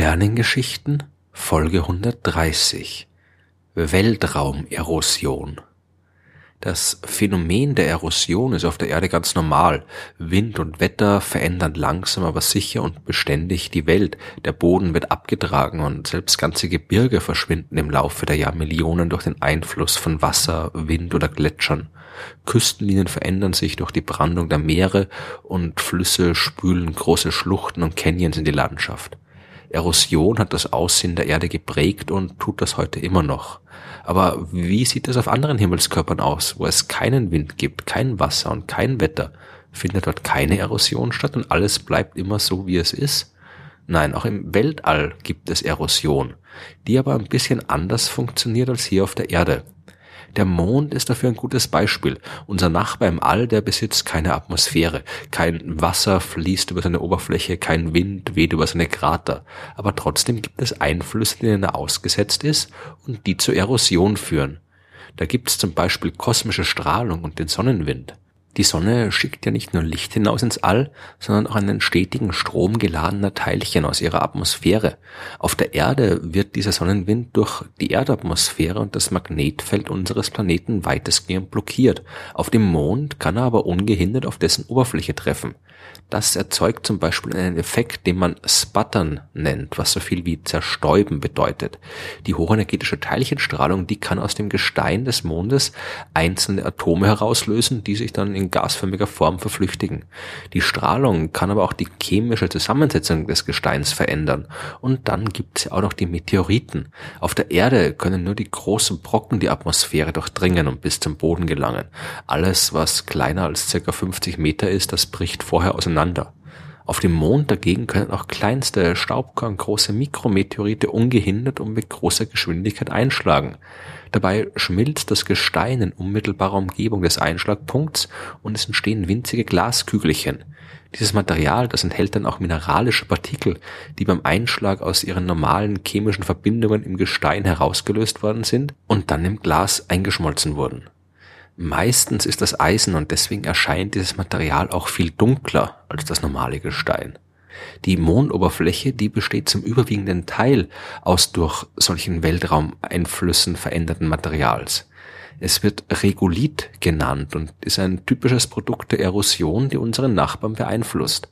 Sternengeschichten Folge 130 Weltraumerosion Das Phänomen der Erosion ist auf der Erde ganz normal. Wind und Wetter verändern langsam aber sicher und beständig die Welt. Der Boden wird abgetragen und selbst ganze Gebirge verschwinden im Laufe der Jahrmillionen durch den Einfluss von Wasser, Wind oder Gletschern. Küstenlinien verändern sich durch die Brandung der Meere und Flüsse spülen große Schluchten und Canyons in die Landschaft. Erosion hat das Aussehen der Erde geprägt und tut das heute immer noch. Aber wie sieht es auf anderen Himmelskörpern aus, wo es keinen Wind gibt, kein Wasser und kein Wetter? Findet dort keine Erosion statt und alles bleibt immer so, wie es ist? Nein, auch im Weltall gibt es Erosion, die aber ein bisschen anders funktioniert als hier auf der Erde. Der Mond ist dafür ein gutes Beispiel. Unser Nachbar im All, der besitzt keine Atmosphäre. Kein Wasser fließt über seine Oberfläche, kein Wind weht über seine Krater. Aber trotzdem gibt es Einflüsse, denen er ausgesetzt ist und die zur Erosion führen. Da gibt es zum Beispiel kosmische Strahlung und den Sonnenwind. Die Sonne schickt ja nicht nur Licht hinaus ins All, sondern auch einen stetigen Strom geladener Teilchen aus ihrer Atmosphäre. Auf der Erde wird dieser Sonnenwind durch die Erdatmosphäre und das Magnetfeld unseres Planeten weitestgehend blockiert. Auf dem Mond kann er aber ungehindert auf dessen Oberfläche treffen. Das erzeugt zum Beispiel einen Effekt, den man Sputtern nennt, was so viel wie zerstäuben bedeutet. Die hochenergetische Teilchenstrahlung, die kann aus dem Gestein des Mondes einzelne Atome herauslösen, die sich dann in gasförmiger Form verflüchtigen. Die Strahlung kann aber auch die chemische Zusammensetzung des Gesteins verändern. Und dann gibt es auch noch die Meteoriten. Auf der Erde können nur die großen Brocken die Atmosphäre durchdringen und bis zum Boden gelangen. Alles, was kleiner als circa 50 Meter ist, das bricht vorher auseinander. Auf dem Mond dagegen können auch kleinste Staubkorn große Mikrometeorite ungehindert und mit großer Geschwindigkeit einschlagen. Dabei schmilzt das Gestein in unmittelbarer Umgebung des Einschlagpunkts und es entstehen winzige Glaskügelchen. Dieses Material, das enthält dann auch mineralische Partikel, die beim Einschlag aus ihren normalen chemischen Verbindungen im Gestein herausgelöst worden sind und dann im Glas eingeschmolzen wurden. Meistens ist das Eisen und deswegen erscheint dieses Material auch viel dunkler als das normale Gestein. Die Mondoberfläche, die besteht zum überwiegenden Teil aus durch solchen Weltraumeinflüssen veränderten Materials. Es wird Regolith genannt und ist ein typisches Produkt der Erosion, die unseren Nachbarn beeinflusst.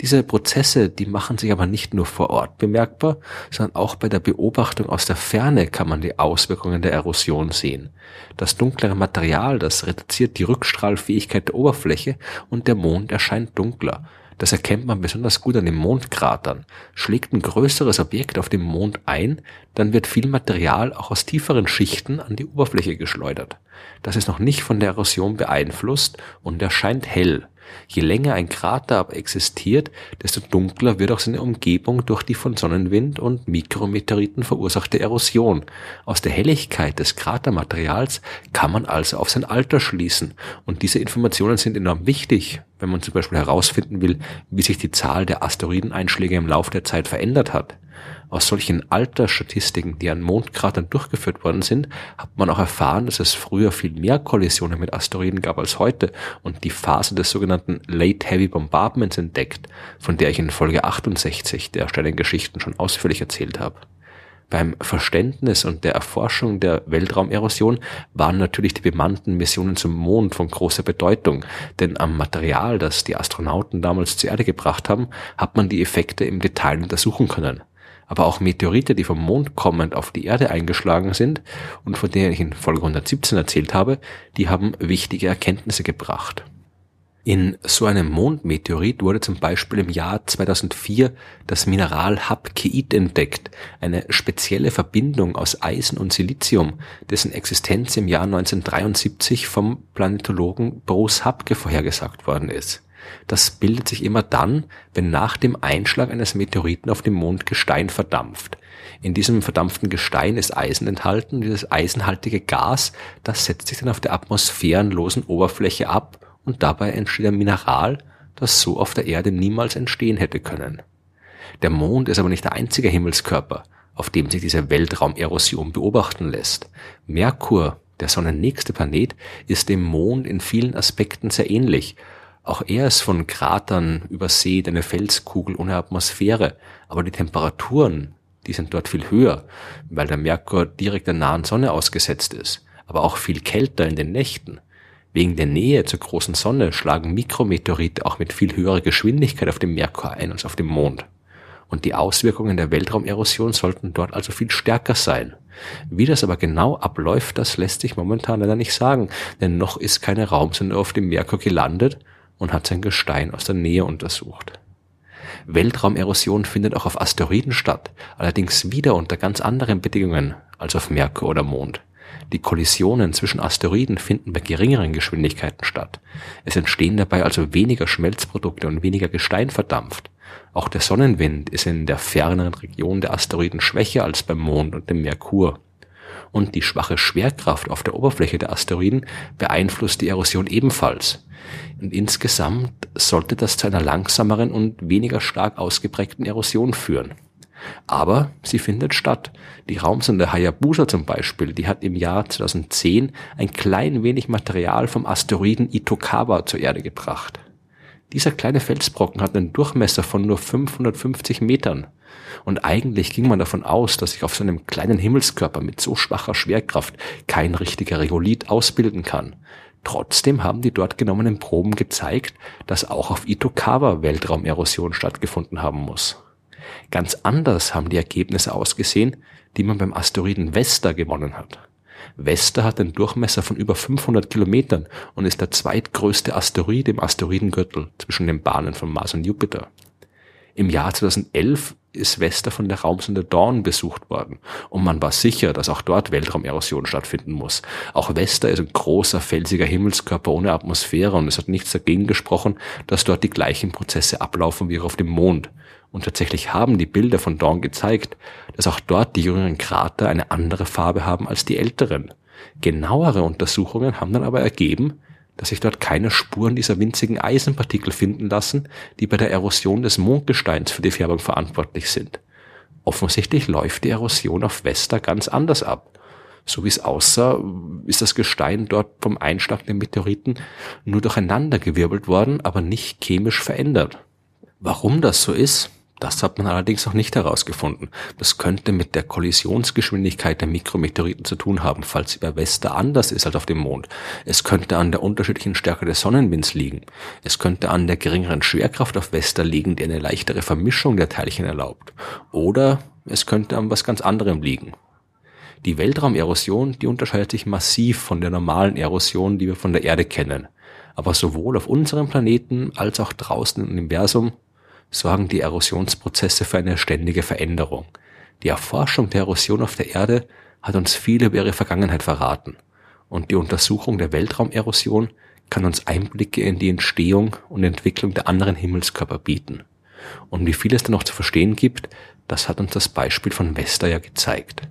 Diese Prozesse, die machen sich aber nicht nur vor Ort bemerkbar, sondern auch bei der Beobachtung aus der Ferne kann man die Auswirkungen der Erosion sehen. Das dunklere Material, das reduziert die Rückstrahlfähigkeit der Oberfläche und der Mond erscheint dunkler. Das erkennt man besonders gut an den Mondkratern. Schlägt ein größeres Objekt auf dem Mond ein, dann wird viel Material auch aus tieferen Schichten an die Oberfläche geschleudert. Das ist noch nicht von der Erosion beeinflusst und erscheint hell. Je länger ein Krater aber existiert, desto dunkler wird auch seine Umgebung durch die von Sonnenwind und Mikrometeoriten verursachte Erosion. Aus der Helligkeit des Kratermaterials kann man also auf sein Alter schließen und diese Informationen sind enorm wichtig, wenn man zum Beispiel herausfinden will, wie sich die Zahl der Asteroideneinschläge im Laufe der Zeit verändert hat. Aus solchen Altersstatistiken, die an Mondkratern durchgeführt worden sind, hat man auch erfahren, dass es früher viel mehr Kollisionen mit Asteroiden gab als heute und die Phase des sogenannten Late Heavy Bombardments entdeckt, von der ich in Folge 68 der Stellengeschichten schon ausführlich erzählt habe. Beim Verständnis und der Erforschung der Weltraumerosion waren natürlich die bemannten Missionen zum Mond von großer Bedeutung, denn am Material, das die Astronauten damals zur Erde gebracht haben, hat man die Effekte im Detail untersuchen können aber auch Meteorite, die vom Mond kommend auf die Erde eingeschlagen sind und von denen ich in Folge 117 erzählt habe, die haben wichtige Erkenntnisse gebracht. In so einem Mondmeteorit wurde zum Beispiel im Jahr 2004 das Mineral Hapkeit entdeckt, eine spezielle Verbindung aus Eisen und Silizium, dessen Existenz im Jahr 1973 vom Planetologen Bruce Hapke vorhergesagt worden ist. Das bildet sich immer dann, wenn nach dem Einschlag eines Meteoriten auf dem Mond Gestein verdampft. In diesem verdampften Gestein ist Eisen enthalten. Dieses eisenhaltige Gas, das setzt sich dann auf der atmosphärenlosen Oberfläche ab und dabei entsteht ein Mineral, das so auf der Erde niemals entstehen hätte können. Der Mond ist aber nicht der einzige Himmelskörper, auf dem sich diese Weltraumerosion beobachten lässt. Merkur, der sonnennächste Planet, ist dem Mond in vielen Aspekten sehr ähnlich Auch er ist von Kratern übersät, eine Felskugel ohne Atmosphäre, aber die Temperaturen, die sind dort viel höher, weil der Merkur direkt der nahen Sonne ausgesetzt ist, aber auch viel kälter in den Nächten. Wegen der Nähe zur großen Sonne schlagen Mikrometeorite auch mit viel höherer Geschwindigkeit auf dem Merkur ein als auf dem Mond. Und die Auswirkungen der Weltraumerosion sollten dort also viel stärker sein. Wie das aber genau abläuft, das lässt sich momentan leider nicht sagen, denn noch ist keine Raumsonde auf dem Merkur gelandet und hat sein Gestein aus der Nähe untersucht. Weltraumerosion findet auch auf Asteroiden statt, allerdings wieder unter ganz anderen Bedingungen als auf Merkur oder Mond. Die Kollisionen zwischen Asteroiden finden bei geringeren Geschwindigkeiten statt. Es entstehen dabei also weniger Schmelzprodukte und weniger Gestein verdampft. Auch der Sonnenwind ist in der ferneren Region der Asteroiden schwächer als beim Mond und dem Merkur. Und die schwache Schwerkraft auf der Oberfläche der Asteroiden beeinflusst die Erosion ebenfalls. Und insgesamt sollte das zu einer langsameren und weniger stark ausgeprägten Erosion führen. Aber sie findet statt. Die Raumsonde Hayabusa zum Beispiel, die hat im Jahr 2010 ein klein wenig Material vom Asteroiden Itokawa zur Erde gebracht. Dieser kleine Felsbrocken hat einen Durchmesser von nur 550 Metern. Und eigentlich ging man davon aus, dass sich auf so einem kleinen Himmelskörper mit so schwacher Schwerkraft kein richtiger Regolith ausbilden kann. Trotzdem haben die dort genommenen Proben gezeigt, dass auch auf Itokawa Weltraumerosion stattgefunden haben muss. Ganz anders haben die Ergebnisse ausgesehen, die man beim Asteroiden Vesta gewonnen hat. Vesta hat einen Durchmesser von über 500 Kilometern und ist der zweitgrößte Asteroid im Asteroidengürtel zwischen den Bahnen von Mars und Jupiter. Im Jahr 2011 ist Vesta von der Raumsonde Dawn besucht worden und man war sicher, dass auch dort Weltraumerosion stattfinden muss. Auch Vesta ist ein großer felsiger Himmelskörper ohne Atmosphäre und es hat nichts dagegen gesprochen, dass dort die gleichen Prozesse ablaufen wie auf dem Mond. Und tatsächlich haben die Bilder von Dawn gezeigt, dass auch dort die jüngeren Krater eine andere Farbe haben als die älteren. Genauere Untersuchungen haben dann aber ergeben, dass sich dort keine Spuren dieser winzigen Eisenpartikel finden lassen, die bei der Erosion des Mondgesteins für die Färbung verantwortlich sind. Offensichtlich läuft die Erosion auf Vesta ganz anders ab. So wie es aussah, ist das Gestein dort vom Einschlag der Meteoriten nur durcheinandergewirbelt worden, aber nicht chemisch verändert. Warum das so ist, das hat man allerdings noch nicht herausgefunden. Das könnte mit der Kollisionsgeschwindigkeit der Mikrometeoriten zu tun haben, falls bei Vesta anders ist als auf dem Mond. Es könnte an der unterschiedlichen Stärke des Sonnenwinds liegen. Es könnte an der geringeren Schwerkraft auf Vesta liegen, die eine leichtere Vermischung der Teilchen erlaubt. Oder es könnte an was ganz anderem liegen. Die Weltraumerosion, die unterscheidet sich massiv von der normalen Erosion, die wir von der Erde kennen. Aber sowohl auf unserem Planeten als auch draußen im Universum sorgen die Erosionsprozesse für eine ständige Veränderung. Die Erforschung der Erosion auf der Erde hat uns viel über ihre Vergangenheit verraten. Und die Untersuchung der Weltraumerosion kann uns Einblicke in die Entstehung und Entwicklung der anderen Himmelskörper bieten. Und wie viel es da noch zu verstehen gibt, das hat uns das Beispiel von Vesta ja gezeigt.